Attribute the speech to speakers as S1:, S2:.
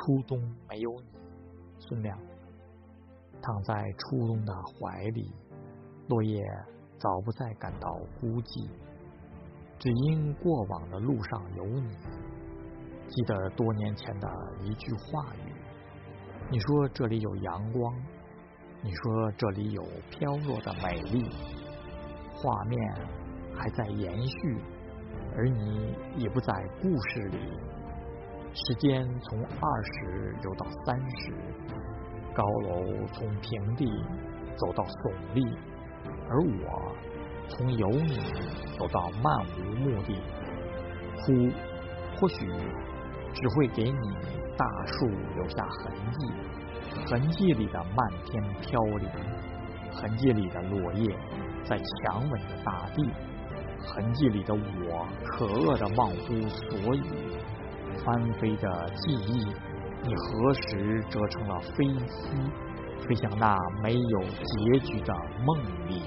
S1: 初冬没有你，孙亮躺在初冬的怀里，落叶早不再感到孤寂，只因过往的路上有你。记得多年前的一句话语，你说这里有阳光，你说这里有飘落的美丽，画面还在延续，而你已不在故事里。时间从二十流到三十，高楼从平地走到耸立，而我从有你走到漫无目的。哭，或许只会给你大树留下痕迹，痕迹里的漫天飘零，痕迹里的落叶在强吻着大地，痕迹里的我可恶的忘乎所以。翻飞的记忆，你何时折成了飞机，飞向那没有结局的梦里？